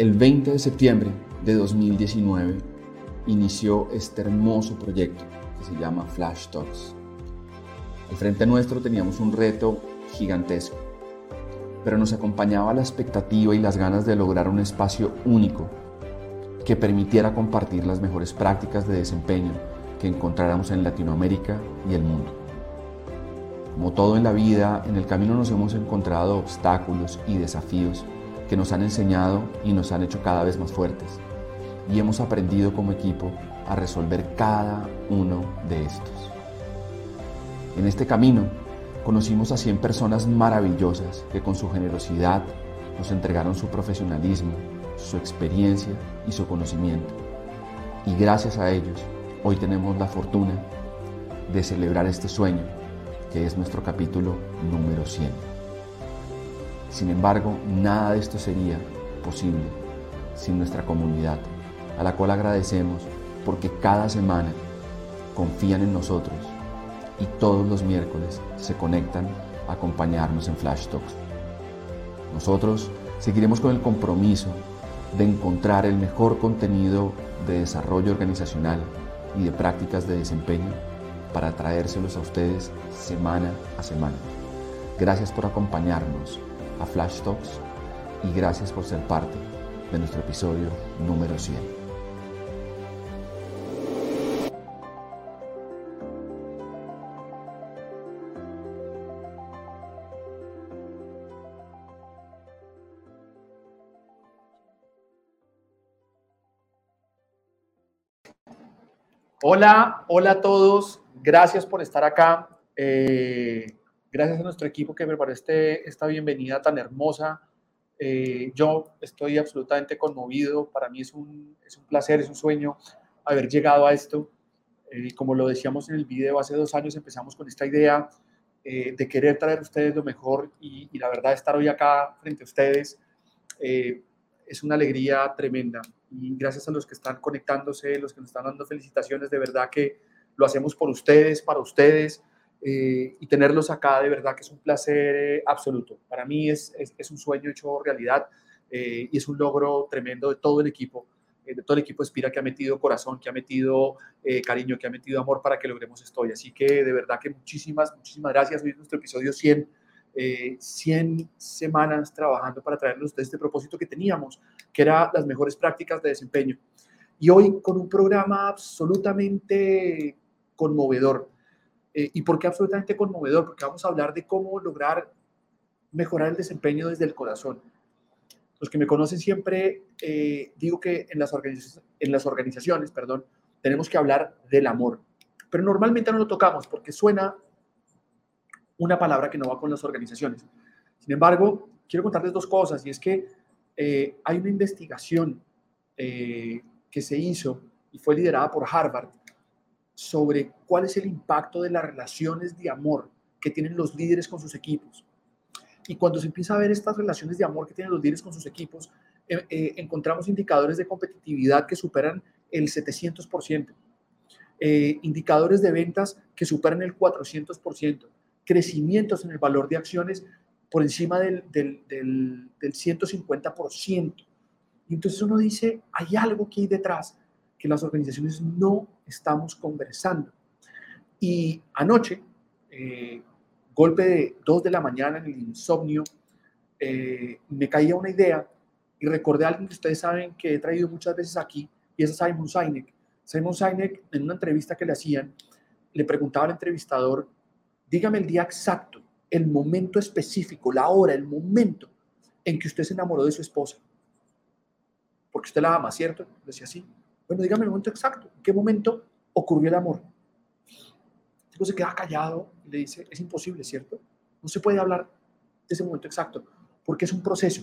El 20 de septiembre de 2019 inició este hermoso proyecto que se llama Flash Talks. Al frente nuestro teníamos un reto gigantesco, pero nos acompañaba la expectativa y las ganas de lograr un espacio único que permitiera compartir las mejores prácticas de desempeño que encontráramos en Latinoamérica y el mundo. Como todo en la vida, en el camino nos hemos encontrado obstáculos y desafíos que nos han enseñado y nos han hecho cada vez más fuertes. Y hemos aprendido como equipo a resolver cada uno de estos. En este camino conocimos a 100 personas maravillosas que con su generosidad nos entregaron su profesionalismo, su experiencia y su conocimiento. Y gracias a ellos, hoy tenemos la fortuna de celebrar este sueño, que es nuestro capítulo número 100. Sin embargo, nada de esto sería posible sin nuestra comunidad, a la cual agradecemos porque cada semana confían en nosotros y todos los miércoles se conectan a acompañarnos en Flash Talks. Nosotros seguiremos con el compromiso de encontrar el mejor contenido de desarrollo organizacional y de prácticas de desempeño para traérselos a ustedes semana a semana. Gracias por acompañarnos a Flash Talks y gracias por ser parte de nuestro episodio número 100. Hola, hola a todos. Gracias por estar acá. Eh, Gracias a nuestro equipo que me parece esta bienvenida tan hermosa. Eh, yo estoy absolutamente conmovido. Para mí es un, es un placer, es un sueño haber llegado a esto. Eh, como lo decíamos en el video, hace dos años empezamos con esta idea eh, de querer traer a ustedes lo mejor y, y, la verdad estar hoy acá frente a ustedes es una alegría tremenda. Y gracias a los que están conectándose, los que nos están dando felicitaciones, de verdad que lo hacemos por ustedes, para ustedes. Eh, y tenerlos acá de verdad que es un placer eh, absoluto. Para mí es, es, un sueño hecho realidad eh, y es un logro tremendo de todo el equipo, de todo el equipo Espira que ha metido corazón, que ha metido cariño, que ha metido amor para que logremos esto hoy. Así que de verdad que muchísimas, muchísimas gracias. Hoy es nuestro episodio 100. 100 semanas trabajando para traerlos de este propósito que teníamos, que era las mejores prácticas de desempeño. Y hoy con un programa absolutamente conmovedor eh, ¿Y por qué absolutamente conmovedor? Porque vamos a hablar de cómo lograr mejorar el desempeño desde el corazón. Los que me conocen siempre eh, digo que en las, organizaciones, en las organizaciones perdón, tenemos que hablar del amor, pero normalmente no lo tocamos porque suena una palabra que no va con las organizaciones. Sin embargo, quiero contarles dos cosas y es que eh, hay una investigación que se hizo y fue liderada por Harvard sobre cuál es el impacto de las relaciones de amor que tienen los líderes con sus equipos. Y cuando se empieza a ver estas relaciones de amor que tienen los líderes con sus equipos, eh, eh, encontramos indicadores de competitividad que superan el 700%, eh, indicadores de ventas que superan el 400%, crecimientos en el valor de acciones por encima del, del, del, del 150%. Y entonces uno dice, hay algo que hay detrás que las organizaciones no estamos conversando. Y anoche, eh, golpe de 2 de la mañana en el insomnio, eh, me caía una idea y recordé a alguien que ustedes saben que he traído muchas veces aquí, y es Simon Sinek. Simon Sinek, en una entrevista que le hacían, le preguntaba al entrevistador, dígame el día exacto, el momento específico, la hora, el momento en que usted se enamoró de su esposa. Porque usted la ama, ¿cierto? Decía así. Bueno, dígame el momento exacto. ¿En qué momento ocurrió el amor? El tipo se queda callado y le dice, es imposible, ¿cierto? No se puede hablar de ese momento exacto, porque es un proceso.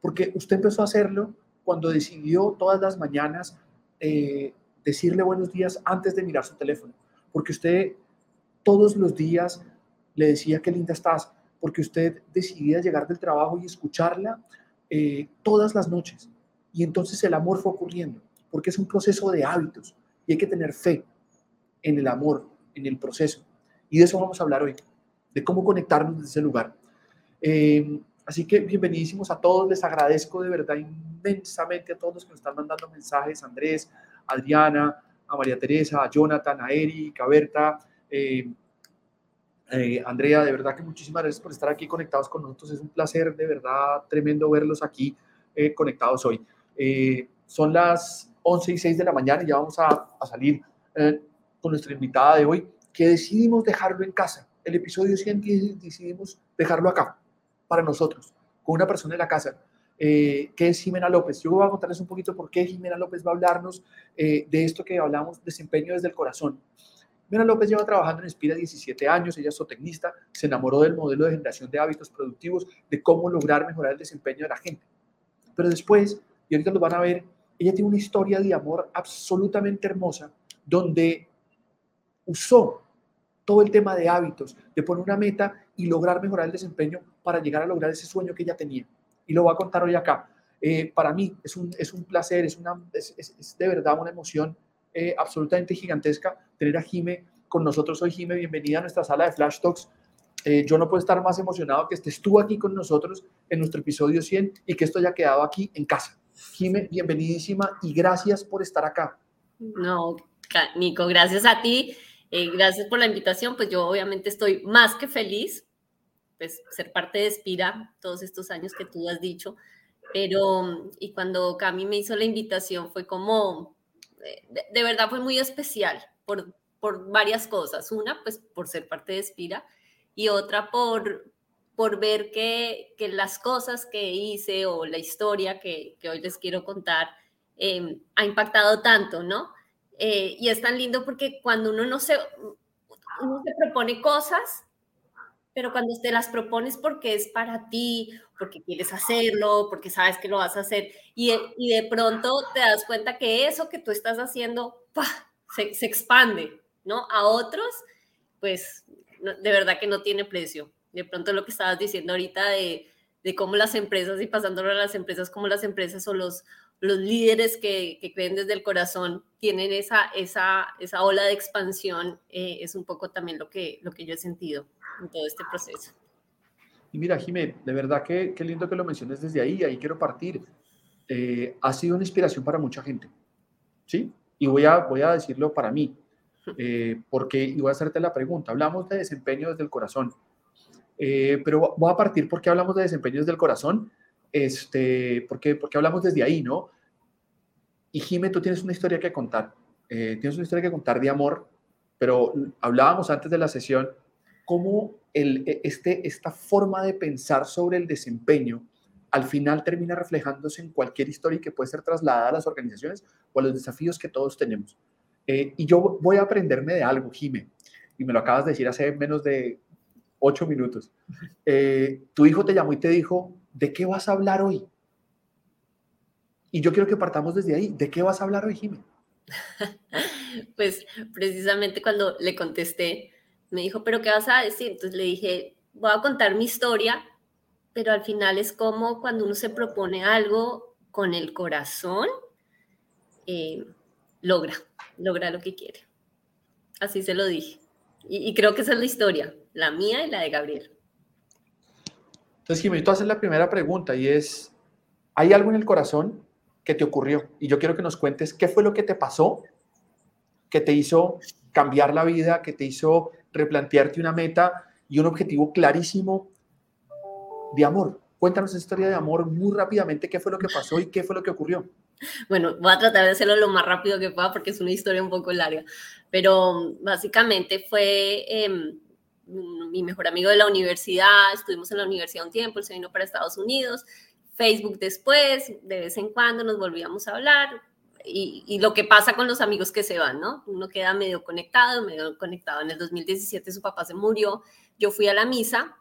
Porque usted empezó a hacerlo cuando decidió todas las mañanas eh, decirle buenos días antes de mirar su teléfono. Porque usted todos los días le decía qué linda estás. Porque usted decidía llegar del trabajo y escucharla eh, todas las noches. Y entonces el amor fue ocurriendo porque es un proceso de hábitos y hay que tener fe en el amor, en el proceso. Y de eso vamos a hablar hoy, de cómo conectarnos desde ese lugar. Eh, así que bienvenidísimos a todos, les agradezco de verdad inmensamente a todos los que nos están mandando mensajes, Andrés, Adriana, a María Teresa, a Jonathan, a Eric, a Berta, eh, eh, Andrea, de verdad que muchísimas gracias por estar aquí conectados con nosotros. Es un placer, de verdad, tremendo verlos aquí conectados hoy. son las 11 y 6 de la mañana y ya vamos a, salir con nuestra invitada de hoy, que decidimos dejarlo en casa. El episodio 100 decidimos dejarlo acá, para nosotros, con una persona en la casa. que es Jimena López. Yo voy a contarles un poquito por qué Jimena López va a hablarnos de esto que hablamos, desempeño desde el corazón. Mira López lleva trabajando en Inspira 17 años, ella es zootecnista, se enamoró del modelo de generación de hábitos productivos, de cómo lograr mejorar el desempeño de la gente. Pero después, y ahorita lo van a ver, ella tiene una historia de amor absolutamente hermosa, donde usó todo el tema de hábitos, de poner una meta y lograr mejorar el desempeño para llegar a lograr ese sueño que ella tenía. Y lo voy a contar hoy acá. Eh, para mí es un, es un placer, es, una, es, es de verdad una emoción eh, absolutamente gigantesca tener a Jime con nosotros hoy. Jime, bienvenida a nuestra sala de Flash Talks. Eh, yo no puedo estar más emocionado que estés tú aquí con nosotros en nuestro episodio 100 y que esto haya quedado aquí en casa. Jime, bienvenidísima y gracias por estar acá. No, Nico, gracias a ti. Eh, gracias por la invitación. Pues yo obviamente estoy más que feliz, pues ser parte de Espira todos estos años que tú has dicho. Pero, y cuando Cami me hizo la invitación fue como, de, verdad fue muy especial por, por varias cosas. Una, pues por ser parte de Espira y otra por, por ver que, que las cosas que hice o la historia que, que hoy les quiero contar em, ha impactado tanto, ¿no? Eh, y es tan lindo porque cuando uno no se, uno se propone cosas, pero cuando te las propones porque es para ti, porque quieres hacerlo, porque sabes que lo vas a hacer, y, y de pronto te das cuenta que eso que tú estás haciendo se, se, expande, ¿no? A otros, pues de verdad que no tiene precio. De pronto lo que estabas diciendo ahorita de, de cómo las empresas y pasándolo a las empresas, como las empresas o los, los líderes que, que, creen desde el corazón tienen esa, esa, esa ola de expansión, eh, es un poco también lo que, lo que yo he sentido en todo este proceso. Y mira, Jimé, de verdad que qué lindo que lo menciones desde ahí, ahí quiero partir. Eh, ha sido una inspiración para mucha gente, ¿sí? Y voy a, voy a decirlo para mí, eh, porque, y voy a hacerte la pregunta, hablamos de desempeño desde el corazón, pero voy a partir porque hablamos de desempeño desde el corazón, este, porque, porque hablamos desde ahí, ¿no? Y Jimé, tú tienes una historia que contar, tienes una historia que contar de amor, pero hablábamos antes de la sesión cómo el, e, este, esta forma de pensar sobre el desempeño al final termina reflejándose en cualquier historia que puede ser trasladada a las organizaciones o a los desafíos que todos tenemos. Eh, y yo voy a aprenderme de algo, Jime, y me lo acabas de decir hace menos de ocho minutos. Eh, tu hijo te llamó y te dijo, ¿de qué vas a hablar hoy? Y yo quiero que partamos desde ahí. ¿De qué vas a hablar hoy, Jime? pues precisamente cuando le contesté, me dijo, pero ¿qué vas a decir? Entonces le dije, voy a contar mi historia, pero al final es como cuando uno se propone algo con el corazón, eh, logra, logra lo que quiere. Así se lo dije. Y, creo que esa es la historia, la mía y la de Gabriel. Entonces, Jimmy, tú haces la primera pregunta y es, ¿hay algo en el corazón que te ocurrió? Y yo quiero que nos cuentes qué fue lo que te pasó, que te hizo cambiar la vida, que te hizo replantearte una meta y un objetivo clarísimo de amor. Cuéntanos esa historia de amor muy rápidamente, qué fue lo que pasó y qué fue lo que ocurrió. Bueno, voy a tratar de hacerlo lo más rápido que pueda porque es una historia un poco larga, pero básicamente fue em, mi mejor amigo de la universidad, estuvimos en la universidad un tiempo, él se vino para Estados Unidos, Facebook después, de vez en cuando nos volvíamos a hablar, y, lo que pasa con los amigos que se van, ¿no? Uno queda medio conectado, medio conectado. En el 2017 su papá se murió, yo fui a la misa,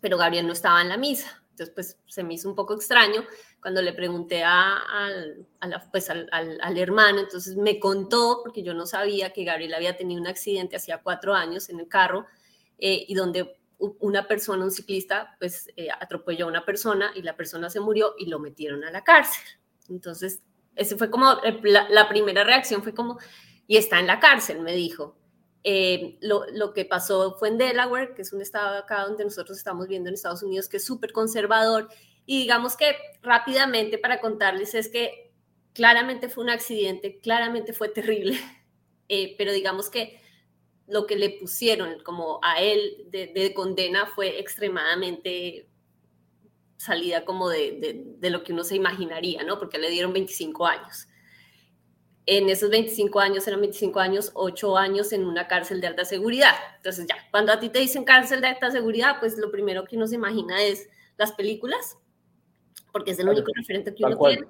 pero Gabriel no estaba en la misa. Entonces, pues se me hizo un poco extraño cuando le pregunté a, pues, al, al, hermano, entonces me contó, porque yo no sabía que Gabriel había tenido un accidente hacía cuatro años en el carro eh, y donde una persona, un ciclista, pues eh, atropelló a una persona y la persona se murió y lo metieron a la cárcel. Entonces, ese fue como, la, primera reacción fue como, y está en la cárcel, me dijo. Eh, lo, lo, que pasó fue en Delaware, que es un estado acá donde nosotros estamos viendo en Estados Unidos, que es súper conservador. Y digamos que rápidamente para contarles es que claramente fue un accidente, claramente fue terrible, eh, pero digamos que lo que le pusieron como a él de, de condena fue extremadamente salida como de, de, de, lo que uno se imaginaría, ¿no? Porque le dieron 25 años en esos 25 años, eran 25 años, 8 años en una cárcel de alta seguridad. Entonces ya, cuando a ti te dicen cárcel de alta seguridad, pues lo primero que uno se imagina es las películas, porque es el único referente que uno tiene.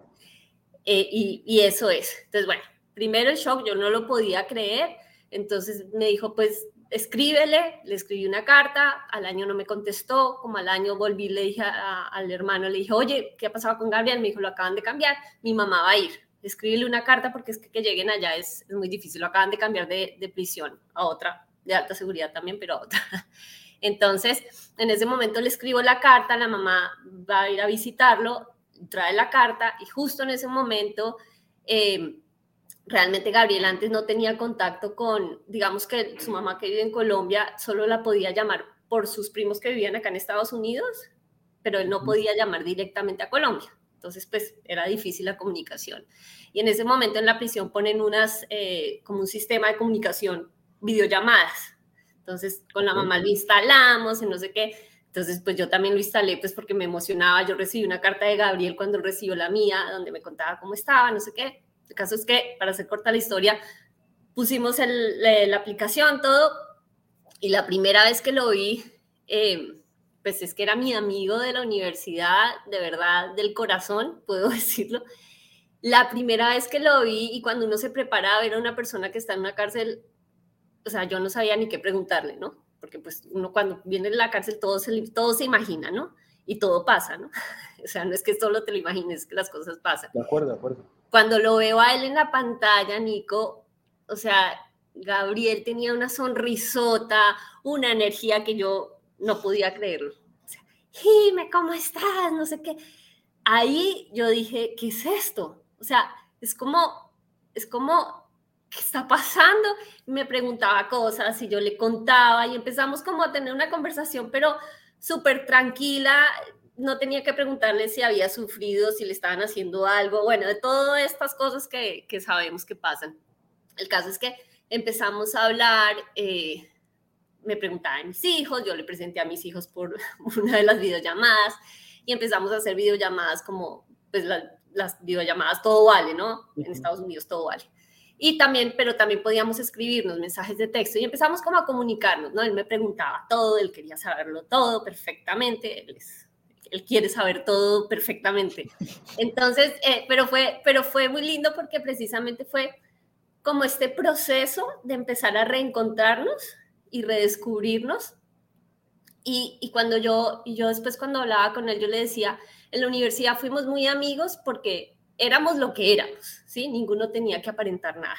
Eh, y, y, eso es. Entonces, bueno, primero el shock, yo no lo podía creer. Entonces me dijo, pues escríbele, le escribí una carta, al año no me contestó, como al año volví, le dije a, al hermano, le dije, oye, ¿qué ha pasado con Gabriel? Me dijo, lo acaban de cambiar, mi mamá va a ir escribirle una carta porque es que, que lleguen allá es, muy difícil. Lo acaban de cambiar de, prisión a otra, de alta seguridad también, pero a otra. Entonces, en ese momento le escribo la carta, la mamá va a ir a visitarlo, trae la carta y justo en ese momento, eh, realmente Gabriel antes no tenía contacto con, digamos que su mamá que vive en Colombia solo la podía llamar por sus primos que vivían acá en Estados Unidos, pero él no podía llamar directamente a Colombia. Entonces, pues era difícil la comunicación. Y en ese momento en la prisión ponen unas, eh, como un sistema de comunicación, videollamadas. Entonces, con la mamá lo instalamos y no sé qué. Entonces, pues yo también lo instalé, pues porque me emocionaba. Yo recibí una carta de Gabriel cuando recibió la mía, donde me contaba cómo estaba, no sé qué. El caso es que, para hacer corta la historia, pusimos el, la, la, aplicación, todo, y la primera vez que lo vi, eh, pues es que era mi amigo de la universidad, de verdad, del corazón, puedo decirlo. La primera vez que lo vi y cuando uno se prepara a ver a una persona que está en una cárcel, o sea, yo no sabía ni qué preguntarle, ¿no? Porque pues uno cuando viene de la cárcel todo se, todo se imagina, ¿no? Y todo pasa, ¿no? O sea, no es que solo te lo imagines, que las cosas pasan. De acuerdo, de acuerdo. Cuando lo veo a él en la pantalla, Nico, o sea, Gabriel tenía una sonrisota, una energía que yo no podía creerlo. Jime, ¿cómo estás? No sé qué. Ahí yo dije, ¿qué es esto? O sea, es como, es como, ¿qué está pasando? Y me preguntaba cosas y yo le contaba y empezamos como a tener una conversación, pero súper tranquila. No tenía que preguntarle si había sufrido, si le estaban haciendo algo, bueno, de todas estas cosas que, que sabemos que pasan. El caso es que empezamos a hablar, eh, me preguntaba a mis hijos, yo le presenté a mis hijos por una de las videollamadas y empezamos a hacer videollamadas como, pues la, las videollamadas todo vale, ¿no? En Estados Unidos todo vale. Y también, pero también podíamos escribirnos mensajes de texto y empezamos como a comunicarnos, ¿no? Él me preguntaba todo, él quería saberlo todo perfectamente, él, es, él quiere saber todo perfectamente. Entonces, eh, pero, fue, pero fue muy lindo porque precisamente fue como este proceso de empezar a reencontrarnos y redescubrirnos. Y, y, cuando yo, y yo después cuando hablaba con él, yo le decía, en la universidad fuimos muy amigos porque éramos lo que éramos, ¿sí? Ninguno tenía que aparentar nada.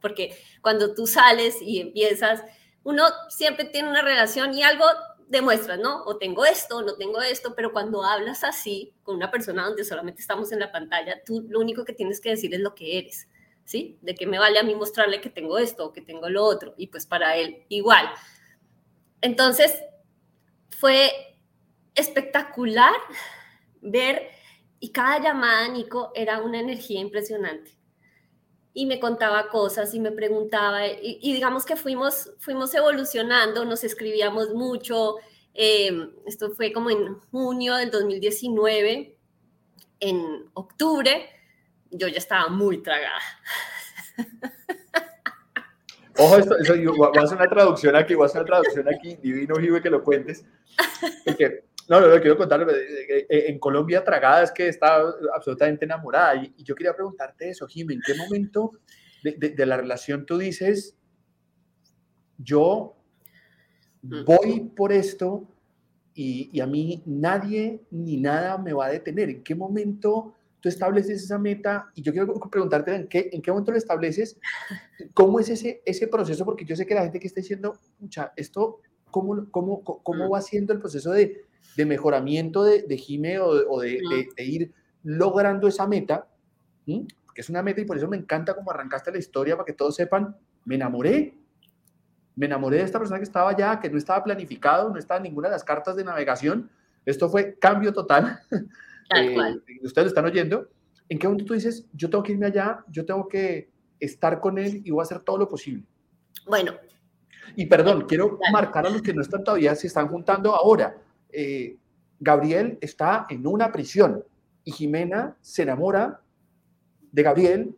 Porque cuando tú sales y empiezas, uno siempre tiene una relación y algo demuestras, ¿no? O tengo esto, no tengo esto, pero cuando hablas así con una persona donde solamente estamos en la pantalla, tú lo único que tienes que decir es lo que eres. ¿sí? De qué me vale a mí mostrarle que tengo esto o que tengo lo otro, y pues para él igual. Entonces, fue espectacular ver, y cada llamada, Nico, era una energía impresionante. Y me contaba cosas y me preguntaba, y, y digamos que fuimos, fuimos evolucionando, nos escribíamos mucho. Eh, esto fue como en junio del 2019, en octubre, yo ya estaba muy tragada. Ojo, esto, eso, voy a hacer una traducción aquí, voy a hacer una traducción aquí, divino Jive que lo cuentes. Porque, no, lo, quiero contar, eh, en Colombia tragada es que está absolutamente enamorada. Y, y yo quería preguntarte eso, Jimmy, ¿en qué momento de, de, de la relación tú dices, yo mm. voy por esto y, y, a mí nadie ni nada me va a detener? ¿En qué momento tú estableces esa meta y yo quiero preguntarte en qué, en qué momento lo estableces, cómo es ese, ese proceso, porque yo sé que la gente que está diciendo, mucha, esto, ¿cómo, cómo, cómo va siendo el proceso de, de mejoramiento de, de Jime o, o de, ir logrando esa meta? Que es una meta y por eso me encanta cómo arrancaste la historia, para que todos sepan, me enamoré me enamoré de esta persona que estaba allá, que no estaba planificado, no estaba en ninguna de las cartas de navegación. Esto fue cambio total. Tal cual. Ustedes lo están oyendo. ¿En qué momento tú dices, yo tengo que irme allá, yo tengo que estar con él y voy a hacer todo lo posible? Bueno. Y perdón, quiero marcar a los que no están todavía, se están juntando ahora. Eh, Gabriel está en una prisión y Jimena se enamora de Gabriel.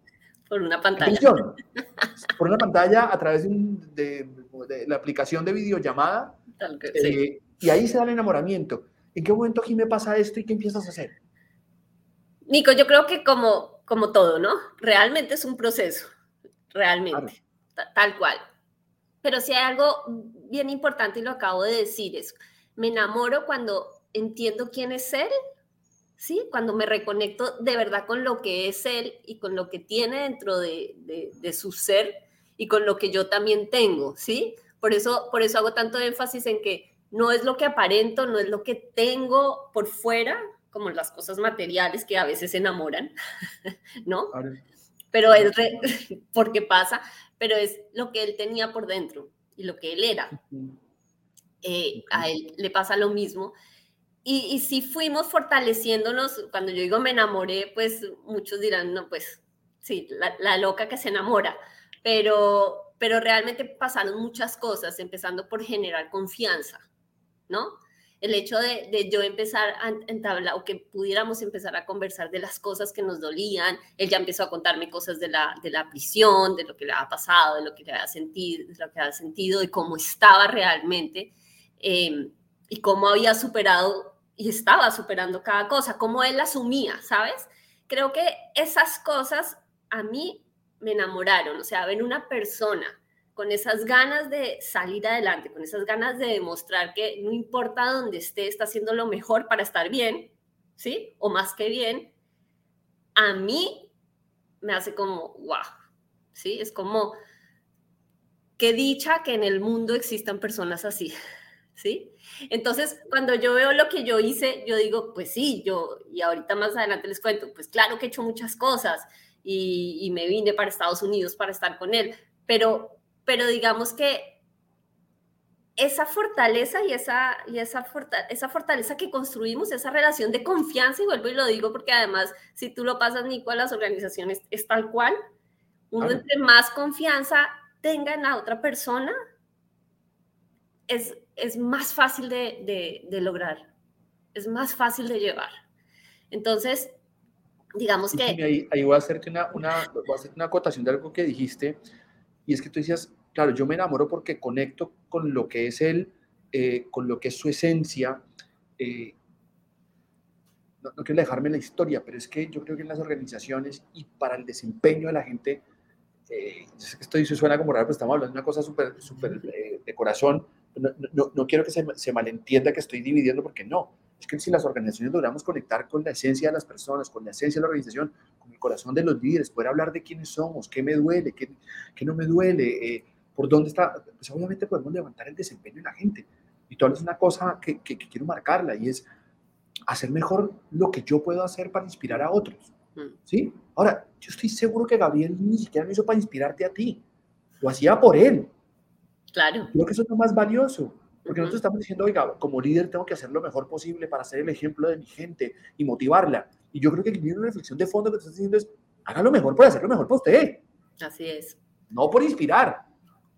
Por una pantalla. por una pantalla a través de, la aplicación de videollamada. Eh, y ahí se da el enamoramiento. ¿En qué momento me pasa esto y qué empiezas a hacer? Nico, yo creo que como, como todo, ¿no? Realmente es un proceso, realmente, tal cual. Pero si hay algo bien importante y lo acabo de decir, es, me enamoro cuando entiendo quién es él, ¿sí? Cuando me reconecto de verdad con lo que es él y con lo que tiene dentro de, de, su ser y con lo que yo también tengo, ¿sí? Por eso, por eso hago tanto énfasis en que no es lo que aparento, no es lo que tengo por fuera, como las cosas materiales que a veces enamoran, ¿no? Pero es porque pasa, pero es lo que él tenía por dentro y lo que él era. Eh, a él le pasa lo mismo. Y, y, si fuimos fortaleciéndonos, cuando yo digo me enamoré, pues muchos dirán, no, pues sí, la, la loca que se enamora, pero, pero realmente pasaron muchas cosas, empezando por generar confianza, ¿no? el hecho de, yo empezar a entablar o que pudiéramos empezar a conversar de las cosas que nos dolían, él ya empezó a contarme cosas de la, de la prisión, de lo que le había pasado, de lo que le había sentido, de lo que había sentido, de cómo estaba realmente em, y cómo había superado y estaba superando cada cosa, cómo él asumía, ¿sabes? Creo que esas cosas a mí me enamoraron, o sea, ver una persona con esas ganas de salir adelante, con esas ganas de demostrar que no importa dónde esté, está haciendo lo mejor para estar bien, ¿sí? O más que bien, a mí me hace como, wow, ¿sí? Es como, qué dicha que en el mundo existan personas así, ¿sí? Entonces, cuando yo veo lo que yo hice, yo digo, pues sí, yo, y ahorita más adelante les cuento, pues claro que he hecho muchas cosas y, y me vine para Estados Unidos para estar con él, pero pero digamos que esa fortaleza y esa, y esa, esa fortaleza que construimos, esa relación de confianza, y vuelvo y lo digo porque además, si tú lo pasas, Nico, a las organizaciones, es tal cual. Uno entre más confianza tenga en la otra persona, es, es más fácil de, de, lograr, es más fácil de llevar. Entonces, digamos que... Ahí, ahí, voy, a hacerte una, una, voy a hacerte una acotación de algo que dijiste, y es que tú decías, claro, yo me enamoro porque conecto con lo que es él, eh, con lo que es su esencia. Eh, no, quiero dejarme la historia, pero es que yo creo que en las organizaciones y para el desempeño de la gente, eh, esto suena como raro, pero estamos hablando de una cosa súper super, de corazón. No, no, quiero que se, se, malentienda que estoy dividiendo, porque no. Es que si las organizaciones logramos conectar con la esencia de las personas, con la esencia de la organización, con el corazón de los líderes, poder hablar de quiénes somos, qué me duele, qué, qué no me duele, por dónde está, pues obviamente podemos levantar el desempeño de la gente. Y todo es una cosa que, que, quiero marcarla y es hacer mejor lo que yo puedo hacer para inspirar a otros. Mm. ¿Sí? Ahora, yo estoy seguro que Gabriel ni siquiera lo hizo para inspirarte a ti. Lo hacía por él. Claro. Creo que eso es lo más valioso. Porque nosotros estamos diciendo, oiga, como líder tengo que hacer lo mejor posible para ser el ejemplo de mi gente y motivarla. Y yo creo que viene una reflexión de fondo que estás diciendo es, haga lo mejor por hacer lo mejor para usted. Así es. No por inspirar.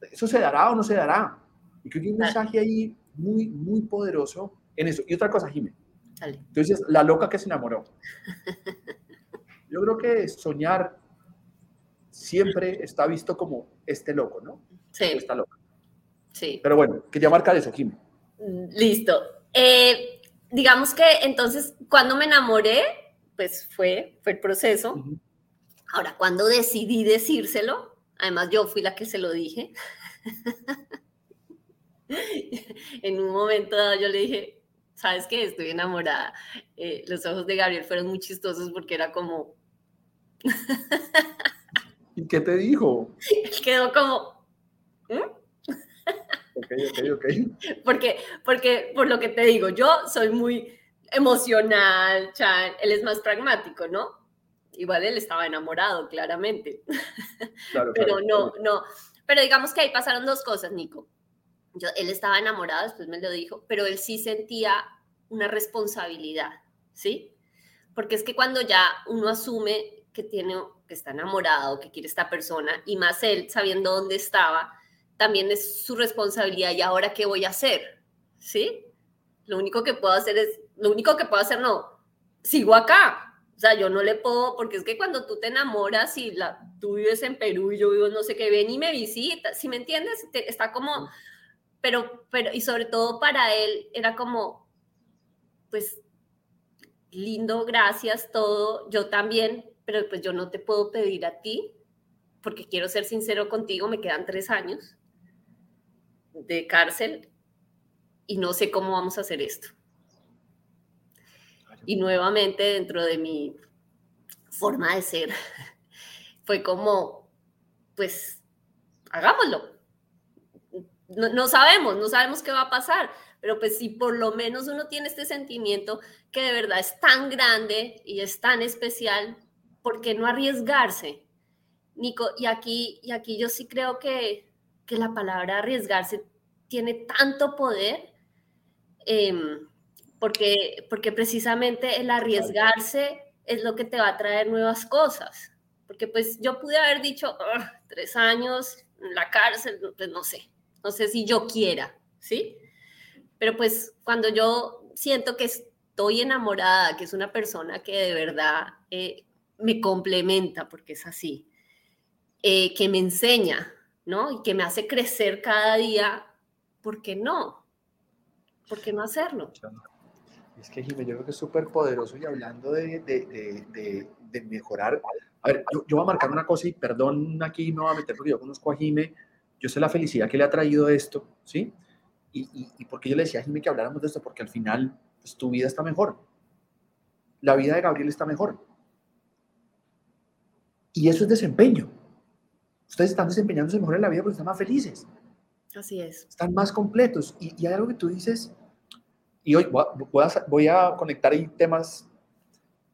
¿Eso se dará o no se dará? Y creo que hay un mensaje ahí muy, muy poderoso en eso. Y otra cosa, Jiménez. Entonces, la loca que se enamoró. Yo creo que soñar siempre está visto como este loco, ¿no? Sí. Está loca. Sí. Pero bueno, quería marcar eso, Jiménez. Listo. Eh, digamos que entonces, cuando me enamoré, pues fue, fue el proceso. Ahora, cuando decidí decírselo, Además, yo fui la que se lo dije. en un momento yo le dije, ¿sabes qué? Estoy enamorada. Eh, los ojos de Gabriel fueron muy chistosos porque era como... ¿Y qué te dijo? Quedó como... ¿Mm? Ok, ok, ok. Porque, porque, por lo que te digo, yo soy muy emocional, Chan, él es más pragmático, ¿no? igual él estaba enamorado, claramente. pero no, no. Pero digamos que ahí pasaron dos cosas, Nico. Yo, él estaba enamorado, después me lo dijo, pero él sí sentía una responsabilidad, ¿sí? Porque es que cuando ya uno asume que tiene, que está enamorado, que quiere esta persona, y más él sabiendo dónde estaba, también es su responsabilidad. ¿Y ahora qué voy a hacer? ¿Sí? Lo único que puedo hacer es, lo único que puedo hacer no, sigo acá. O sea, yo no le puedo, porque es que cuando tú te enamoras y la, tú vives en Perú y yo vivo no sé qué, ven y me visita, si me entiendes, está como, pero, pero, y sobre todo para él era como, pues, lindo, gracias, todo, yo también, pero pues yo no te puedo pedir a ti, porque quiero ser sincero contigo, me quedan tres años de cárcel y no sé cómo vamos a hacer esto. Y nuevamente dentro de mi forma de ser, fue como, pues, hagámoslo. No, sabemos, no sabemos qué va a pasar, pero pues si por lo menos uno tiene este sentimiento que de verdad es tan grande y es tan especial, ¿por qué no arriesgarse? Nico, y aquí, y aquí yo sí creo que, que la palabra arriesgarse tiene tanto poder, em, porque, porque precisamente el arriesgarse es lo que te va a traer nuevas cosas. Porque pues yo pude haber dicho, tres años en la cárcel, pues no sé, no sé si yo quiera, ¿sí? Pero pues cuando yo siento que estoy enamorada, que es una persona que de verdad eh, me complementa, porque es así, eh, que me enseña, ¿no? Y que me hace crecer cada día, ¿por qué no? ¿Por qué no hacerlo? Es que, Jimé, yo creo que es súper poderoso y hablando de, de, de, mejorar. A ver, yo, voy a marcar una cosa y perdón aquí me voy a meter porque yo conozco a Jimé, yo sé la felicidad que le ha traído esto, ¿sí? Y, y, y porque yo le decía a Jimé que habláramos de esto, porque al final pues, tu vida está mejor. La vida de Gabriel está mejor. Y eso es desempeño. Ustedes están desempeñándose mejor en la vida porque están más felices. Así es. Están más completos. Y, y hay algo que tú dices, y hoy voy a, conectar ahí temas.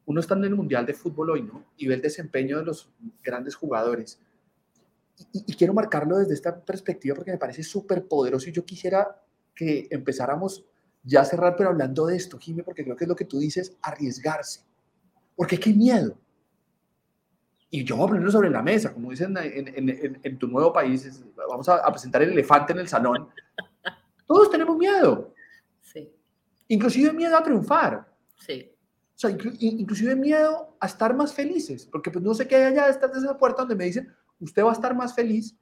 Uno está en el Mundial de Fútbol hoy, ¿no? Y ve el desempeño de los grandes jugadores. Y, quiero marcarlo desde esta perspectiva porque me parece súper poderoso y yo quisiera que empezáramos ya a cerrar, pero hablando de esto, Jimmy, porque creo que es lo que tú dices, arriesgarse. Porque qué miedo. Y yo voy a ponerlo sobre la mesa, como dicen en, tu nuevo país, vamos a presentar el elefante en el salón. Todos tenemos miedo. Inclusive miedo a triunfar. Sí. O sea, inclusive miedo a estar más felices, porque pues no sé qué hay allá detrás de esa puerta donde me dicen, usted va a estar más feliz.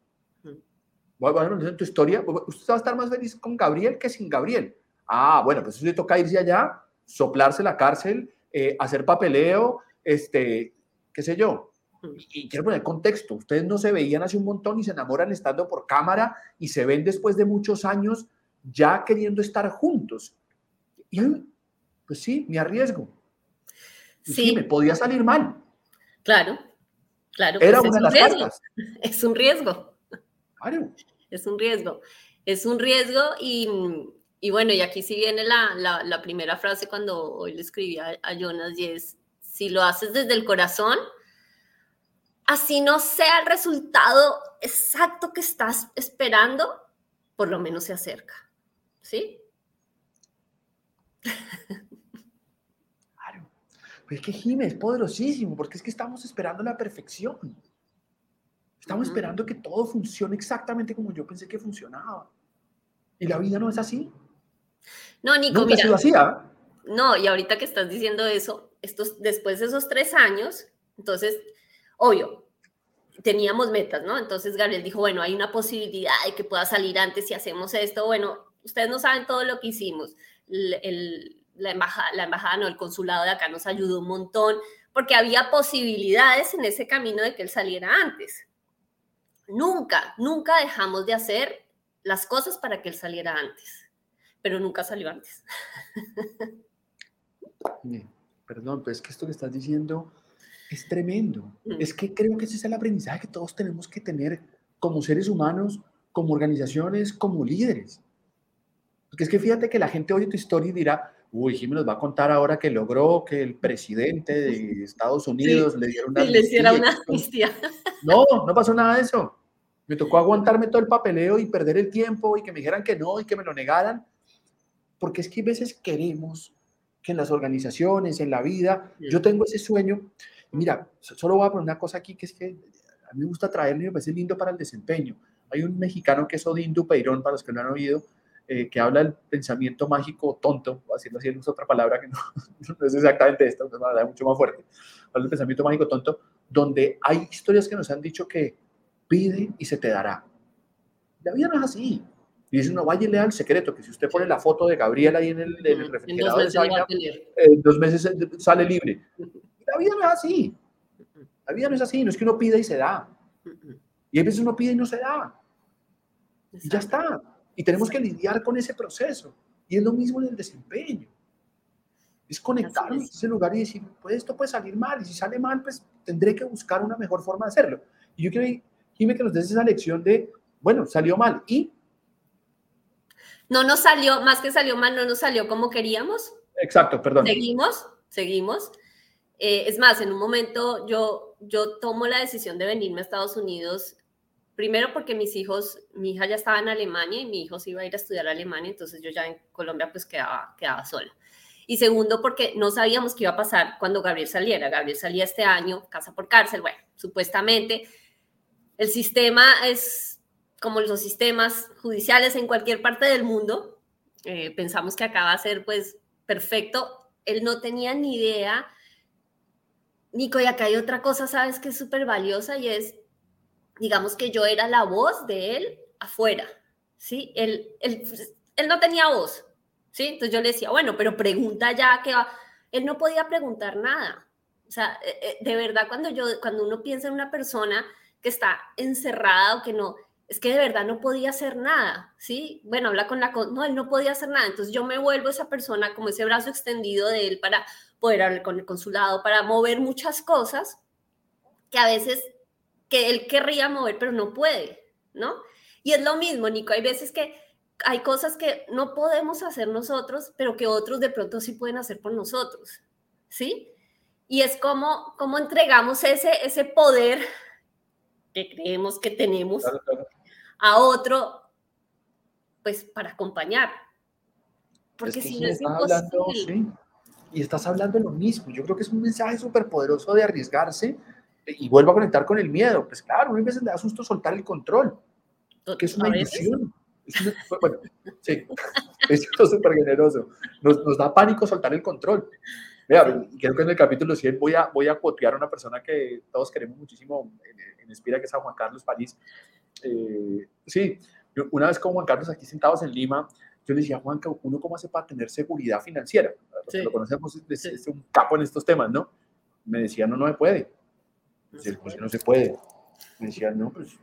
Bueno, en tu historia, usted va a estar más feliz con Gabriel que sin Gabriel. Ah, bueno, pues eso le toca irse allá, soplarse la cárcel, eh, hacer papeleo, este, qué sé yo. Y, y quiero poner contexto, ustedes no se veían hace un montón y se enamoran estando por cámara y se ven después de muchos años ya queriendo estar juntos. Y pues sí, me arriesgo. sí. me podía salir mal. Claro, claro. Era pues una de las cartas. Es un riesgo. Claro. Es un riesgo. Es un riesgo y, y bueno, y aquí sí viene la, la, primera frase cuando hoy le escribí a, a Jonas y es, si lo haces desde el corazón, así no sea el resultado exacto que estás esperando, por lo menos se acerca. ¿Sí? Claro. Pues es que Jiménez es poderosísimo, porque es que estamos esperando la perfección. Estamos esperando que todo funcione exactamente como yo pensé que funcionaba. Y la vida no es así. No, Nico, mira. así, ¿ah? No, y ahorita que estás diciendo eso, estos, después de esos tres años, entonces, obvio, teníamos metas, ¿no? Entonces Gabriel dijo, bueno, hay una posibilidad de que pueda salir antes si hacemos esto. Bueno, ustedes no saben todo lo que hicimos la, embajada, la embajada, no, el consulado de acá nos ayudó un montón, porque había posibilidades en ese camino de que él saliera antes. Nunca, nunca dejamos de hacer las cosas para que él saliera antes, pero nunca salió antes. Perdón, pero es que esto que estás diciendo es tremendo. Mm. Es que creo que ese es el aprendizaje que todos tenemos que tener como seres humanos, como organizaciones, como líderes. Porque es que fíjate que la gente oye tu historia y dirá, uy, Jimmy nos va a contar ahora que logró que el presidente de Estados Unidos le diera una amnistía. Le una amnistía. No, no pasó nada de eso. Me tocó aguantarme todo el papeleo y perder el tiempo y que me dijeran que no y que me lo negaran, porque es que a veces queremos que en las organizaciones, en la vida, yo tengo ese sueño. Mira, solo voy a poner una cosa aquí que es que a mí me gusta traerlo y me parece lindo para el desempeño. Hay un mexicano que es Odín Dupeirón, para los que no han oído, eh, que habla del pensamiento mágico tonto, haciendo así es otra palabra que no, no es exactamente esta, es una palabra mucho más fuerte, habla del pensamiento mágico tonto, donde hay historias que nos han dicho que pide y se te dará. La vida no es así. Y dice uno, vaya y lea el secreto, que si usted pone la foto de Gabriela ahí en el, en el refrigerador, en dos meses sale libre. La vida no es así. La vida no es así, no es que uno pida y se da. Y a veces uno pide y no se da. Y ya está. Y tenemos que lidiar con ese proceso. Y es lo mismo en el desempeño. Es conectarnos a ese lugar y decir, pues esto puede salir mal. Y si sale mal, pues tendré que buscar una mejor forma de hacerlo. Y yo quiero, Jimmy, que nos des esa lección de, bueno, salió mal. ¿Y? No nos salió, más que salió mal, no nos salió como queríamos. Exacto, perdón. Seguimos, seguimos. Eh, es más, en un momento yo, yo tomo la decisión de venirme a Estados Unidos Primero porque mis hijos, mi hija ya estaba en Alemania y mi hijo se iba a ir a estudiar a Alemania, entonces yo ya en Colombia pues quedaba, quedaba sola. Y segundo porque no sabíamos qué iba a pasar cuando Gabriel saliera. Gabriel salía este año, casa por cárcel, bueno, supuestamente el sistema es como los sistemas judiciales en cualquier parte del mundo. Eh, pensamos que acá va a ser pues perfecto. Él no tenía ni idea. Nico, y acá hay otra cosa, sabes, que es súper valiosa y es digamos que yo era la voz de él afuera, ¿sí? Él, él, él no tenía voz, ¿sí? Entonces yo le decía, bueno, pero pregunta ya que va. Él no podía preguntar nada. O sea, eh, eh, de verdad, cuando, yo, cuando uno piensa en una persona que está encerrada o que no, es que de verdad no podía hacer nada, ¿sí? Bueno, habla con la... No, él no podía hacer nada. Entonces yo me vuelvo esa persona como ese brazo extendido de él para poder hablar con el consulado, para mover muchas cosas que a veces que él querría mover, pero no puede, ¿no? Y es lo mismo, Nico, hay veces que hay cosas que no podemos hacer nosotros, pero que otros de pronto sí pueden hacer por nosotros, ¿sí? Y es como, como entregamos ese, ese poder que creemos que tenemos a otro, pues para acompañar. Porque si no es hablando, sí, y estás hablando de lo mismo. Yo creo que es un mensaje súper poderoso de arriesgarse y vuelvo a conectar con el miedo. Pues claro, a veces le da susto soltar el control, que es una ilusión. bueno, sí, es súper generoso. Nos, nos, da pánico soltar el control. Mira, creo que en el capítulo 100 voy a, voy a copiar a una persona que todos queremos muchísimo en, en Espira, que es a Juan Carlos París. Eh, sí, una vez con Juan Carlos aquí sentados en Lima, yo le decía, Juan, ¿uno cómo hace para tener seguridad financiera? Sí. Lo conocemos, es, es, un capo en estos temas, ¿no? Me decía, no, no me puede pues no se puede. Me decían, no, pues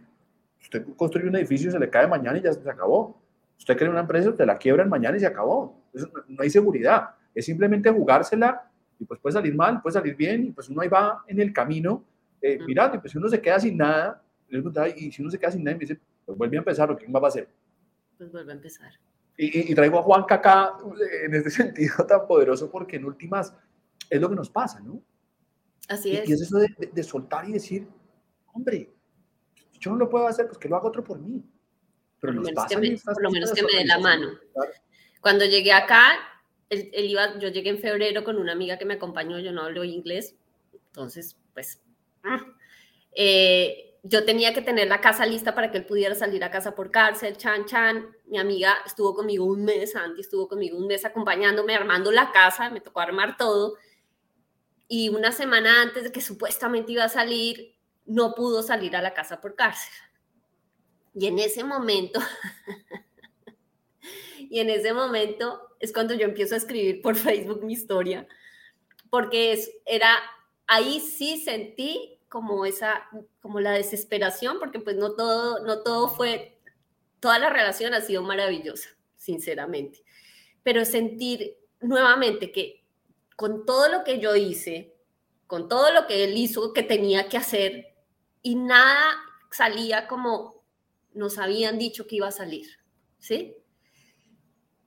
usted construye un edificio, se le cae mañana y ya se acabó. Usted crea una empresa, te la quiebran mañana y se acabó. no hay seguridad. Es simplemente jugársela y pues puede salir mal, puede salir bien y pues uno ahí va en el camino eh, mirando y pues uno se queda sin nada, y si uno se queda sin nada, me dice, pues vuelve a empezar, ¿qué va a hacer? Pues vuelve a empezar. Y, y, traigo a Juan Cacá en este sentido tan poderoso porque en últimas es lo que nos pasa, ¿no? Así es. Y es eso de, soltar y decir, hombre, yo no lo puedo hacer, pues que lo haga otro por mí. Pero por, lo menos que me, por lo menos que me dé la mano. Cuando llegué acá, él, iba, yo llegué en febrero con una amiga que me acompañó, yo no hablo inglés, entonces, pues, ah, eh, yo tenía que tener la casa lista para que él pudiera salir a casa por cárcel, chan, chan. Mi amiga estuvo conmigo un mes, Andy estuvo conmigo un mes acompañándome, armando la casa, me tocó armar todo y una semana antes de que supuestamente iba a salir, no pudo salir a la casa por cárcel. Y en ese momento, y en ese momento es cuando yo empiezo a escribir por Facebook mi historia, porque es, era, ahí sí sentí como esa, como la desesperación, porque pues no todo, no todo fue, toda la relación ha sido maravillosa, sinceramente, pero sentir nuevamente que con todo lo que yo hice, con todo lo que él hizo que tenía que hacer, y nada salía como nos habían dicho que iba a salir, ¿sí?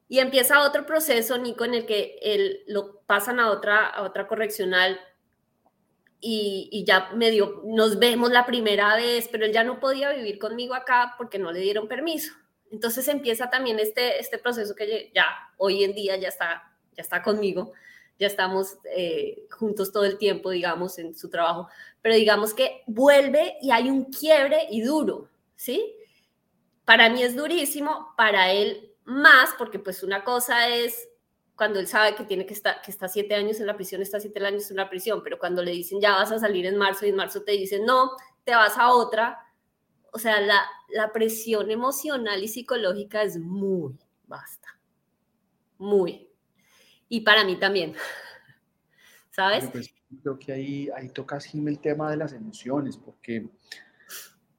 Y empieza otro proceso, Nico, en el que él lo pasan a otra, a otra correccional y, ya medio nos vemos la primera vez, pero él ya no podía vivir conmigo acá porque no le dieron permiso. Entonces empieza también este, este proceso que ya hoy en día ya está, ya está conmigo, ya estamos eh, juntos todo el tiempo, digamos, en su trabajo, pero digamos que vuelve y hay un quiebre y duro, ¿sí? Para mí es durísimo, para él más, porque pues una cosa es cuando él sabe que tiene que estar, que está siete años en la prisión, está siete años en la prisión, pero cuando le dicen ya vas a salir en marzo y en marzo te dicen no, te vas a otra, o sea, la, la presión emocional y psicológica es muy basta, muy. Y para mí también, ¿sabes? Pues, creo que ahí, ahí tocas, Jim, el tema de las emociones, porque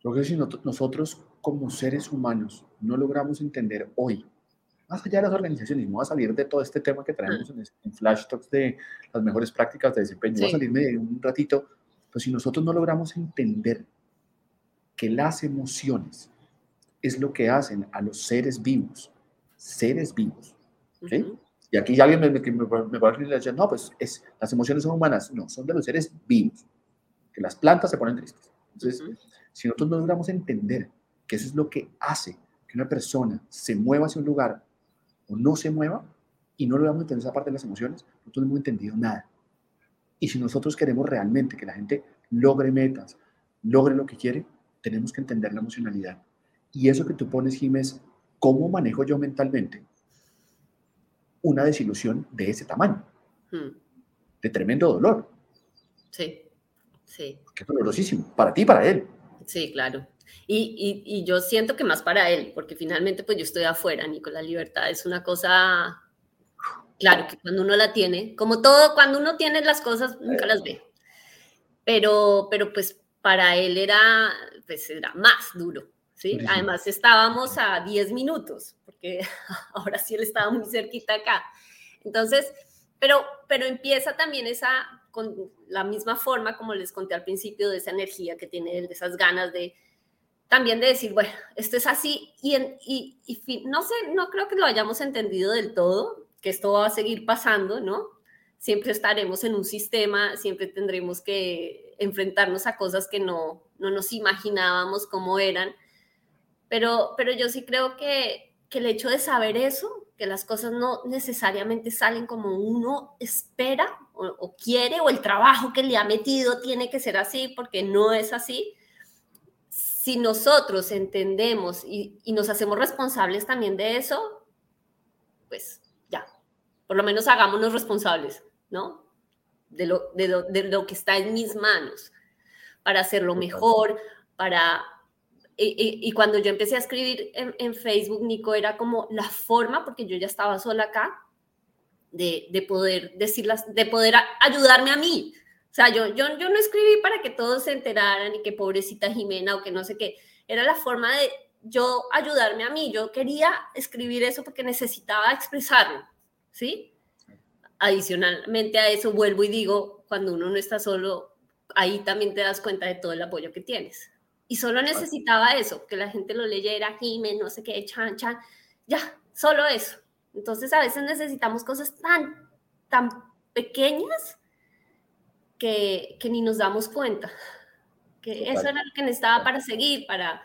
creo que si nosotros como seres humanos no logramos entender hoy más allá de las organizaciones, no va a salir de todo este tema que traemos en, en Flash Talks de las mejores prácticas de desempeño, voy a salirme de un ratito, pero si nosotros no logramos entender que las emociones es lo que hacen a los seres vivos, seres vivos, ¿sí? Y aquí alguien me, me, me, va a decir, no, pues es, las emociones son humanas, no, son de los seres vivos, que las plantas se ponen tristes. Entonces, si nosotros no logramos entender que eso es lo que hace que una persona se mueva hacia un lugar o no se mueva y no logramos entender esa parte de las emociones, nosotros no hemos entendido nada. Y si nosotros queremos realmente que la gente logre metas, logre lo que quiere, tenemos que entender la emocionalidad. Y eso que tú pones, Jiménez, ¿cómo manejo yo mentalmente una desilusión de ese tamaño? Hmm. De tremendo dolor. Sí, sí. Que es dolorosísimo, para ti y para él. Sí, claro. Y, y, yo siento que más para él, porque finalmente pues yo estoy afuera, Nico, la libertad es una cosa, claro, que cuando uno la tiene, como todo, cuando uno tiene las cosas, nunca las ve. Pero, pero pues para él era, pues era más duro, ¿sí? Además estábamos a 10 minutos, porque ahora sí él estaba muy cerquita acá. Entonces, pero, pero empieza también esa, con la misma forma, como les conté al principio, de esa energía que tiene él, de esas ganas de, también de decir, bueno, esto es así y, y, no sé, no creo que lo hayamos entendido del todo, que esto va a seguir pasando, ¿no? Siempre estaremos en un sistema, siempre tendremos que enfrentarnos a cosas que no, no nos imaginábamos cómo eran, pero, pero yo sí creo que, que el hecho de saber eso, que las cosas no necesariamente salen como uno espera o quiere, o el trabajo que le ha metido tiene que ser así, porque no es así, si nosotros entendemos y, nos hacemos responsables también de eso, pues ya, por lo menos hagámonos responsables, ¿no? De lo, de lo, que está en mis manos, para hacerlo mejor, para... Y, cuando yo empecé a escribir en, Facebook, Nico, era como la forma, porque yo ya estaba sola acá, de, de poder decirlas, de poder ayudarme a mí, sea, yo, yo, yo no escribí para que todos se enteraran y que pobrecita Jimena o que no sé qué. Era la forma de yo ayudarme a mí. Yo quería escribir eso porque necesitaba expresarlo, ¿sí? Adicionalmente a eso, vuelvo y digo, cuando uno no está solo, ahí también te das cuenta de todo el apoyo que tienes. Y solo necesitaba eso, que la gente lo leyera, Jimena, no sé qué, chan, chan, ya, solo eso. Entonces a veces necesitamos cosas tan, tan pequeñas que, ni nos damos cuenta. Que eso era lo que necesitaba para seguir, para,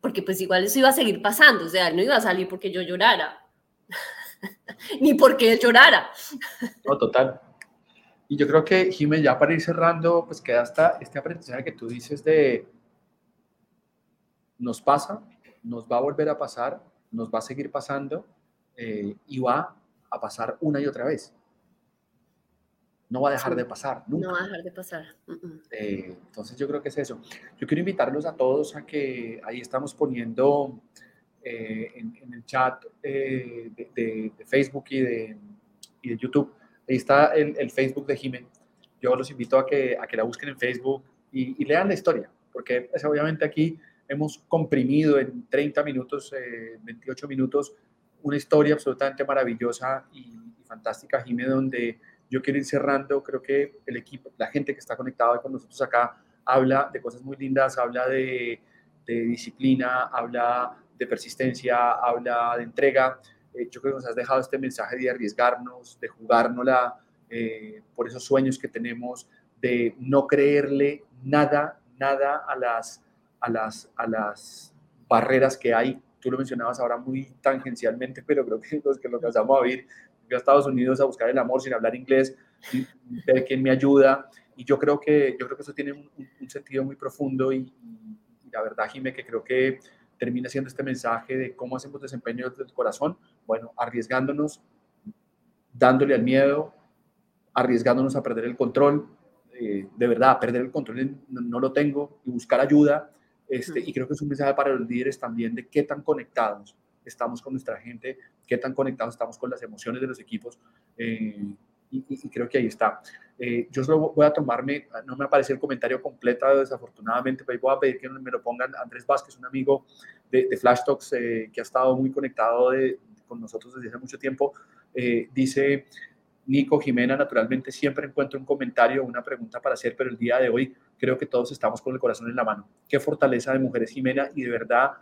porque pues igual eso iba a seguir pasando, o sea, no iba a salir porque yo llorara, ni porque él llorara. No, total. Y yo creo que, Jiménez, ya para ir cerrando, pues queda hasta este aprendizaje que tú dices de nos pasa, nos va a volver a pasar, nos va a seguir pasando eh, y va a pasar una y otra vez no va a dejar de pasar, nunca. No va a dejar de pasar. Eh, entonces yo creo que es eso. Yo quiero invitarlos a todos a que ahí estamos poniendo eh, en, el chat eh, de, Facebook y de, y de, YouTube, ahí está el, Facebook de Jiménez. Yo los invito a que, a que la busquen en Facebook y, lean la historia, porque pues, obviamente aquí hemos comprimido en 30 minutos, 28 minutos, una historia absolutamente maravillosa y, y fantástica, Jiménez, donde yo quiero ir cerrando, creo que el equipo, la gente que está conectada con nosotros acá, habla de cosas muy lindas, habla de, disciplina, habla de persistencia, habla de entrega. Eh, yo creo que nos has dejado este mensaje de arriesgarnos, de jugárnosla eh, por esos sueños que tenemos, de no creerle nada, nada a las, a las, a las barreras que hay. Tú lo mencionabas ahora muy tangencialmente, pero creo que los que lo casamos a vivir, a Estados Unidos a buscar el amor sin hablar inglés, ver quién me ayuda. Y yo creo que, yo creo que eso tiene un, sentido muy profundo y, la verdad, Jimé, que creo que termina siendo este mensaje de cómo hacemos desempeño desde el corazón, bueno, arriesgándonos, dándole al miedo, arriesgándonos a perder el control, eh, de verdad, perder el control no, lo tengo y buscar ayuda. Este, y creo que es un mensaje para los líderes también de qué tan conectados estamos con nuestra gente, qué tan conectados estamos con las emociones de los equipos. Eh, y, creo que ahí está. Eh, yo solo voy a tomarme, no me aparece el comentario completo desafortunadamente, pero voy a pedir que me lo pongan. Andrés Vázquez, un amigo de, de Flash Talks que ha estado muy conectado con nosotros desde hace mucho tiempo, dice, Nico, Jimena, naturalmente siempre encuentro un comentario o una pregunta para hacer, pero el día de hoy creo que todos estamos con el corazón en la mano. Qué fortaleza de mujeres, Jimena, y de verdad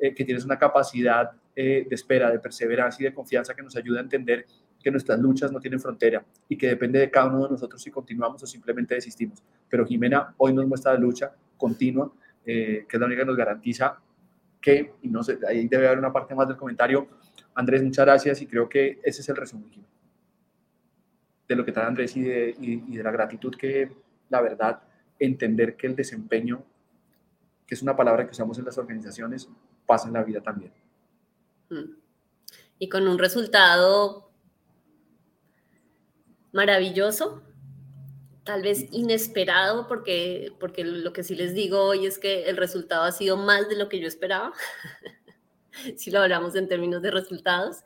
eh, que tienes una capacidad eh, de espera, de perseverancia y de confianza que nos ayuda a entender que nuestras luchas no tienen frontera y que depende de cada uno de nosotros si continuamos o simplemente desistimos. Pero Jimena hoy nos muestra la lucha continua, eh, que es la única que nos garantiza que, y no sé, ahí debe haber una parte más del comentario. Andrés, muchas gracias y creo que ese es el resumen, de lo que trae Andrés y y, de la gratitud que, la verdad, entender que el desempeño, que es una palabra que usamos en las organizaciones, pasa en la vida también. Mm. Y con un resultado maravilloso, tal vez inesperado, porque, porque lo que sí les digo hoy es que el resultado ha sido más de lo que yo esperaba, si lo hablamos en términos de resultados.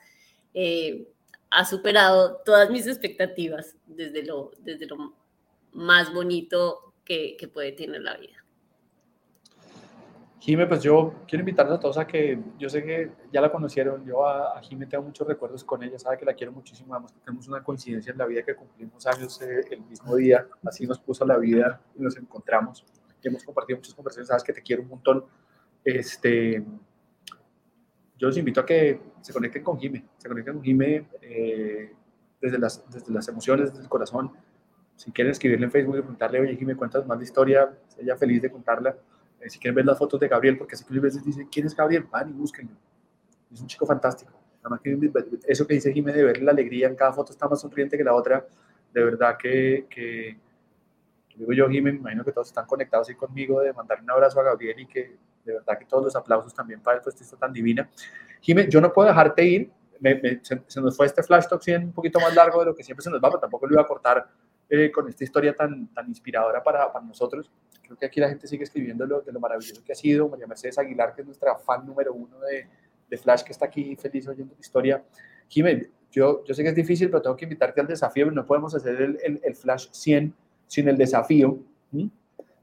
Eh, ha superado todas mis expectativas desde lo, desde lo más bonito que, que puede tener la vida. Jime, pues yo quiero invitarlos a todos a que, yo sé que ya la conocieron, yo a, a Jime tengo muchos recuerdos con ella, sabe que la quiero muchísimo, además tenemos una coincidencia en la vida que cumplimos años eh, el mismo día, así nos puso la vida y nos encontramos, hemos compartido muchas conversaciones, sabes que te quiero un montón, este, yo los invito a que se conecten con Jime, se conecten con Jime eh, desde, las, desde las emociones, desde el corazón. Si quieren escribirle en Facebook y preguntarle, oye, Jime, cuentas más de historia, ella feliz de contarla. Eh, si quieren ver las fotos de Gabriel, porque así que veces dicen, ¿quién es Gabriel? Van y búsquenlo. Es un chico fantástico. Además que eso que dice Jime de ver la alegría en cada foto está más sonriente que la otra. De verdad que, que digo yo, Jime, me imagino que todos están conectados ahí conmigo de mandar un abrazo a Gabriel y que de verdad que todos los aplausos también para esta historia tan divina. Jimé, yo no puedo dejarte ir, se, nos fue este flash talk un poquito más largo de lo que siempre se nos va, pero tampoco lo iba a cortar con esta historia tan, tan inspiradora para, para, nosotros. Creo que aquí la gente sigue escribiendo lo, de lo maravilloso que ha sido. María Mercedes Aguilar, que es nuestra fan número uno de, de Flash, que está aquí feliz oyendo la historia. Jimé, yo, yo sé que es difícil, pero tengo que invitarte al desafío. No podemos hacer el, el, Flash 100 sin el desafío.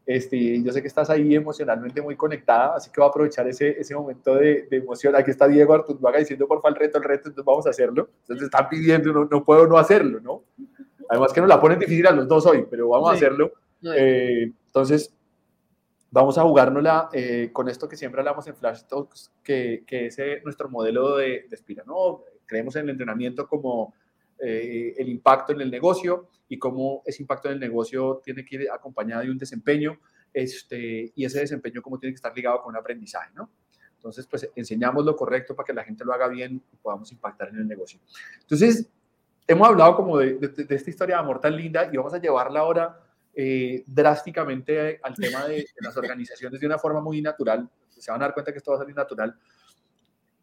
Este, yo sé que estás ahí emocionalmente muy conectada, así que voy a aprovechar ese, ese momento de, de, emoción. Aquí está Diego Artunduaga diciendo, por favor, el reto, el reto, entonces vamos a hacerlo. Entonces están pidiendo, no, no, puedo no hacerlo, ¿no? Además que nos la ponen difícil a los dos hoy, pero vamos a hacerlo. Eh, entonces, vamos a jugárnosla eh, con esto que siempre hablamos en Flash Talks, que, que es eh, nuestro modelo de, de Espira, ¿no? Creemos en el entrenamiento como eh, el impacto en el negocio y cómo ese impacto en el negocio tiene que ir acompañado de un desempeño este, y ese desempeño como tiene que estar ligado con un aprendizaje, ¿no? Entonces, pues enseñamos lo correcto para que la gente lo haga bien y podamos impactar en el negocio. Entonces, hemos hablado como de, de, esta historia de amor tan linda y vamos a llevarla ahora eh, drásticamente al tema de, las organizaciones de una forma muy natural. Se van a dar cuenta que esto va a salir natural.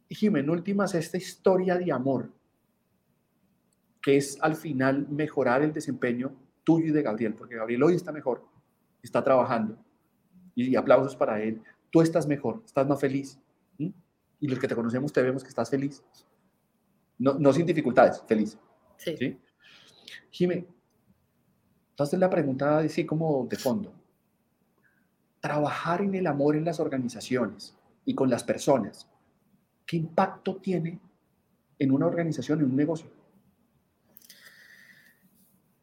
Y Jiménez, últimas, esta historia de amor que es al final mejorar el desempeño tuyo y de Gabriel, porque Gabriel hoy está mejor, está trabajando, y, aplausos para él. Tú estás mejor, estás más feliz, y los que te conocemos te vemos que estás feliz. No, no sin dificultades, feliz. Sí. ¿sí? Jimé, entonces la pregunta así como de fondo. Trabajar en el amor en las organizaciones y con las personas, ¿qué impacto tiene en una organización, en un negocio?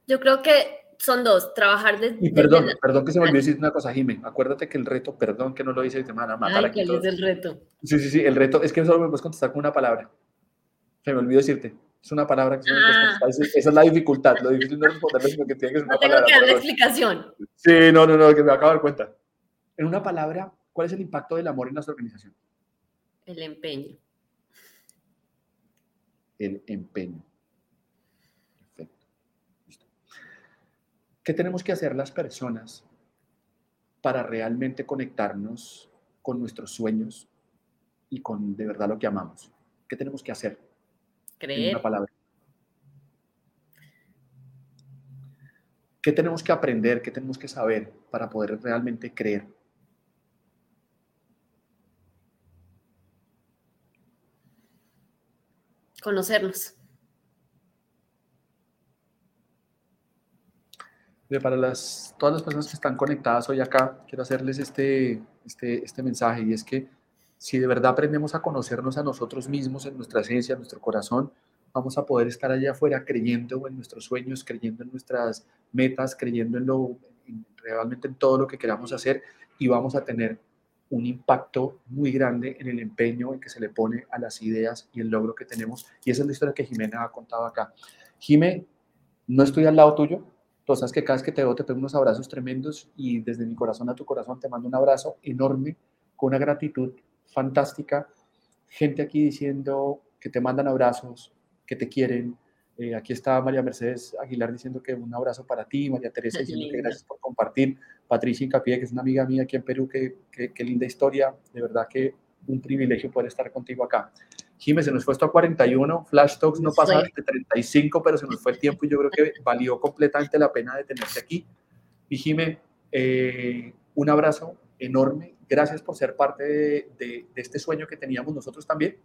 Yo creo que son dos, trabajar de... Y perdón, perdón que se me olvidó decir una cosa, Jimé. Acuérdate que el reto, perdón que no lo hice, te van a matar Ay, es el reto? Sí, sí, sí, el reto es que solo me puedes contestar con una palabra. Se me olvidó decirte. Es una palabra que ah. esa es la dificultad. Lo difícil no es responderlo, sino que tiene que ser una no tengo palabra. que dar la explicación. Sí, no, no, no, que me acabo de dar cuenta. En una palabra, ¿cuál es el impacto del amor en nuestra organización? El empeño. El empeño. Perfecto. Listo. ¿Qué tenemos que hacer las personas para realmente conectarnos con nuestros sueños y con de verdad lo que amamos? ¿Qué tenemos que hacer? Creer. una palabra. ¿Qué tenemos que aprender? ¿Qué tenemos que saber para poder realmente creer? Conocernos. Para las, todas las personas que están conectadas hoy acá, quiero hacerles este, este, este mensaje y es que si de verdad aprendemos a conocernos a nosotros mismos en nuestra esencia, en nuestro corazón, vamos a poder estar allá afuera creyendo en nuestros sueños, creyendo en nuestras metas, creyendo en lo realmente en todo lo que queramos hacer y vamos a tener un impacto muy grande en el empeño en que se le pone a las ideas y el logro que tenemos. Y esa es la historia que Jimena ha contado acá. Jimé, no estoy al lado tuyo, tú sabes que cada vez que te veo te pego unos abrazos tremendos y desde mi corazón a tu corazón te mando un abrazo enorme con una gratitud fantástica. Gente aquí diciendo que te mandan abrazos, que te quieren. Eh, aquí está María Mercedes Aguilar diciendo que un abrazo para ti, María Teresa diciendo que gracias por compartir, Patricia Incapié, que es una amiga mía aquí en Perú, que, que, linda historia, de verdad que un privilegio poder estar contigo acá. Jiménez, se nos fue esto a 41, Flash Talks no pasa de 35, pero se nos fue el tiempo y yo creo que valió completamente la pena de tenerte aquí. Y Jimé, eh, un abrazo enorme, gracias por ser parte de, este sueño que teníamos nosotros también.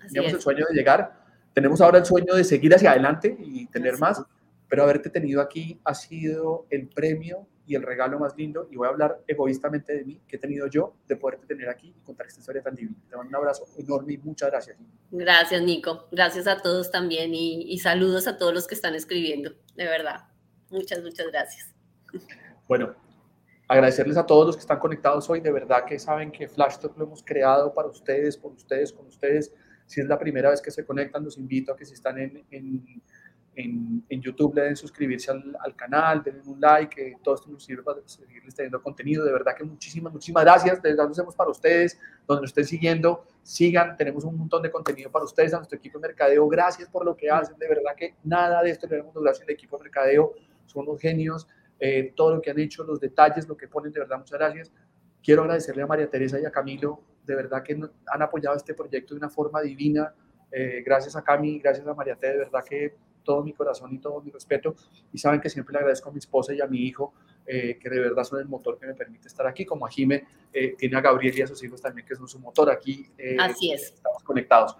teníamos el sueño de llegar, tenemos ahora el sueño de seguir hacia adelante y tener más, pero haberte tenido aquí ha sido el premio y el regalo más lindo, y voy a hablar egoístamente de mí, que he tenido yo, de poderte tener aquí y contar esta historia tan divina. Te mando un abrazo enorme y muchas gracias. Gracias, Nico. Gracias a todos también y, y saludos a todos los que están escribiendo, de verdad. Muchas, muchas gracias. Bueno, agradecerles a todos los que están conectados hoy. De verdad que saben que Flash Talk lo hemos creado para ustedes, por ustedes, con ustedes. Si es la primera vez que se conectan, los invito a que si están en, en, en, YouTube le den suscribirse al, al, canal, denle un like, que todo esto nos sirve para seguirles teniendo contenido. De verdad que muchísimas, muchísimas gracias. De verdad lo hacemos para ustedes, donde nos estén siguiendo, sigan, tenemos un montón de contenido para ustedes, a nuestro equipo de mercadeo. Gracias por lo que hacen. De verdad que nada de esto le damos gracias al equipo de mercadeo. Son unos genios eh, todo lo que han hecho, los detalles, lo que ponen, de verdad, muchas gracias. Quiero agradecerle a María Teresa y a Camilo, de verdad que han apoyado este proyecto de una forma divina. Eh, gracias a Cami, gracias a María Teresa, de verdad que todo mi corazón y todo mi respeto. Y saben que siempre le agradezco a mi esposa y a mi hijo, eh, que de verdad son el motor que me permite estar aquí, como a Jime, tiene a Gabriel y a sus hijos también, que son su motor aquí. Así es. Estamos conectados.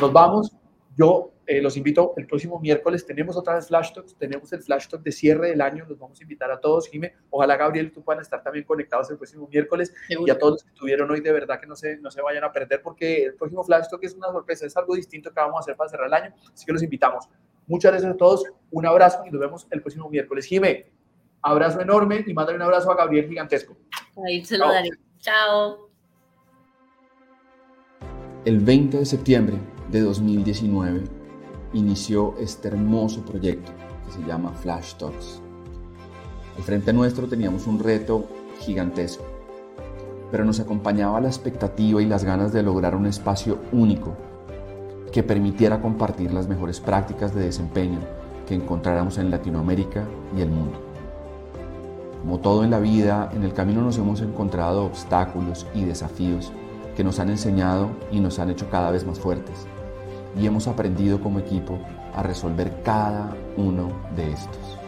Nos vamos. Yo eh, los invito el próximo miércoles. Tenemos otra vez Flash Talks, tenemos el Flash Talk de cierre del año. Los vamos a invitar a todos, Jime. Ojalá, Gabriel, tú puedan estar también conectados el próximo miércoles. Y a todos los que estuvieron hoy, de verdad que no se, no se vayan a perder, porque el próximo Flash Talk es una sorpresa, es algo distinto que vamos a hacer para cerrar el año. Así que los invitamos. Muchas gracias a todos. Un abrazo y nos vemos el próximo miércoles. Jime, abrazo enorme y mándale un abrazo a Gabriel gigantesco. Ahí se lo daré. Chao. El 20 de septiembre de 2019 inició este hermoso proyecto que se llama Flash Talks. Al frente nuestro teníamos un reto gigantesco, pero nos acompañaba la expectativa y las ganas de lograr un espacio único que permitiera compartir las mejores prácticas de desempeño que encontráramos en Latinoamérica y el mundo. Como todo en la vida, en el camino nos hemos encontrado obstáculos y desafíos que nos han enseñado y nos han hecho cada vez más fuertes y hemos aprendido como equipo a resolver cada uno de estos.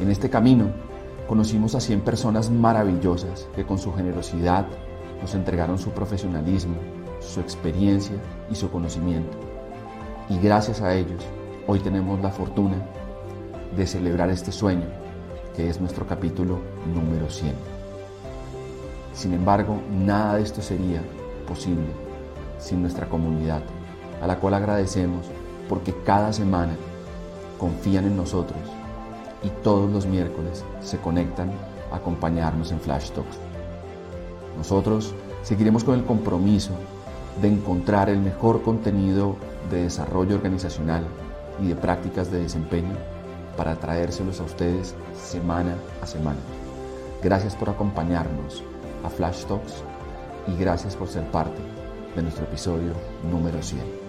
En este camino conocimos a 100 personas maravillosas que con su generosidad nos entregaron su profesionalismo, su experiencia y su conocimiento. Y gracias a ellos, hoy tenemos la fortuna de celebrar este sueño, que es nuestro capítulo número 100. Sin embargo, nada de esto sería posible sin nuestra comunidad a la cual agradecemos porque cada semana confían en nosotros y todos los miércoles se conectan a acompañarnos en Flash Talks. Nosotros seguiremos con el compromiso de encontrar el mejor contenido de desarrollo organizacional y de prácticas de desempeño para traérselos a ustedes semana a semana. Gracias por acompañarnos a Flash Talks y gracias por ser parte de nuestro episodio número 100.